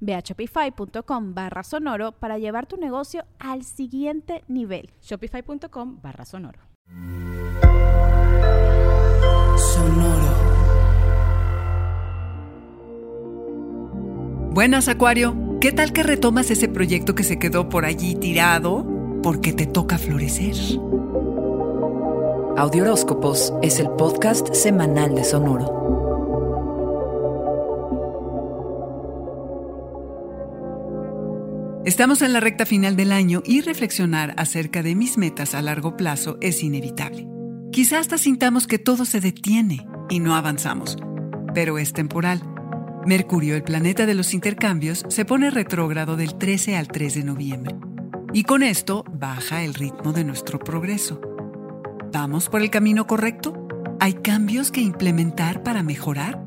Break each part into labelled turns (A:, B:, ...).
A: Ve a shopify.com barra sonoro para llevar tu negocio al siguiente nivel.
B: Shopify.com barra sonoro.
C: Sonoro.
D: Buenas, Acuario. ¿Qué tal que retomas ese proyecto que se quedó por allí tirado porque te toca florecer?
C: Audioróscopos es el podcast semanal de Sonoro.
D: Estamos en la recta final del año y reflexionar acerca de mis metas a largo plazo es inevitable. Quizás hasta sintamos que todo se detiene y no avanzamos, pero es temporal. Mercurio, el planeta de los intercambios, se pone retrógrado del 13 al 3 de noviembre. Y con esto baja el ritmo de nuestro progreso. ¿Vamos por el camino correcto? ¿Hay cambios que implementar para mejorar?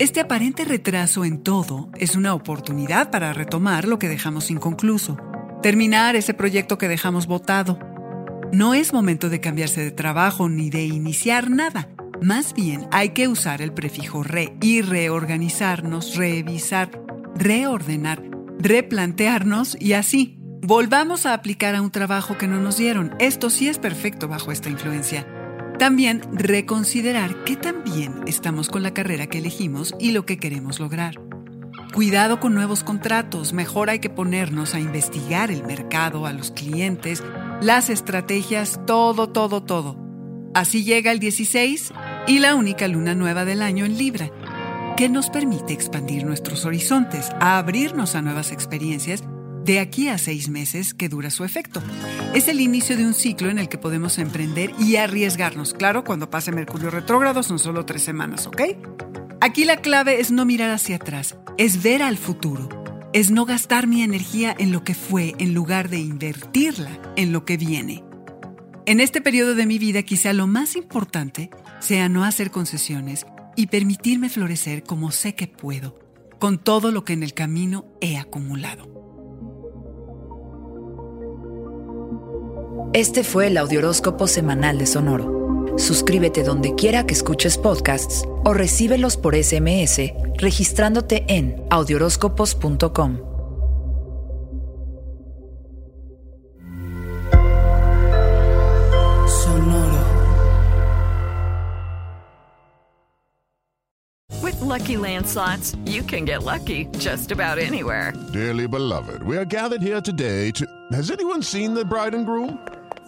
D: Este aparente retraso en todo es una oportunidad para retomar lo que dejamos inconcluso, terminar ese proyecto que dejamos botado. No es momento de cambiarse de trabajo ni de iniciar nada. Más bien hay que usar el prefijo re y reorganizarnos, revisar, reordenar, replantearnos y así. Volvamos a aplicar a un trabajo que no nos dieron. Esto sí es perfecto bajo esta influencia. También reconsiderar qué tan bien estamos con la carrera que elegimos y lo que queremos lograr. Cuidado con nuevos contratos, mejor hay que ponernos a investigar el mercado, a los clientes, las estrategias, todo, todo, todo. Así llega el 16 y la única luna nueva del año en Libra, que nos permite expandir nuestros horizontes, abrirnos a nuevas experiencias de aquí a seis meses que dura su efecto. Es el inicio de un ciclo en el que podemos emprender y arriesgarnos. Claro, cuando pase Mercurio retrógrado son solo tres semanas, ¿ok? Aquí la clave es no mirar hacia atrás, es ver al futuro, es no gastar mi energía en lo que fue en lugar de invertirla en lo que viene. En este periodo de mi vida quizá lo más importante sea no hacer concesiones y permitirme florecer como sé que puedo, con todo lo que en el camino he acumulado.
C: Este fue el Audioróscopo Semanal de Sonoro. Suscríbete donde quiera que escuches podcasts o recíbelos por SMS registrándote en audioróscopos.com.
E: Sonoro.
F: With lucky landslots, you can get lucky just about anywhere.
G: Dearly beloved, we are gathered here today to. Has anyone seen the bride and groom?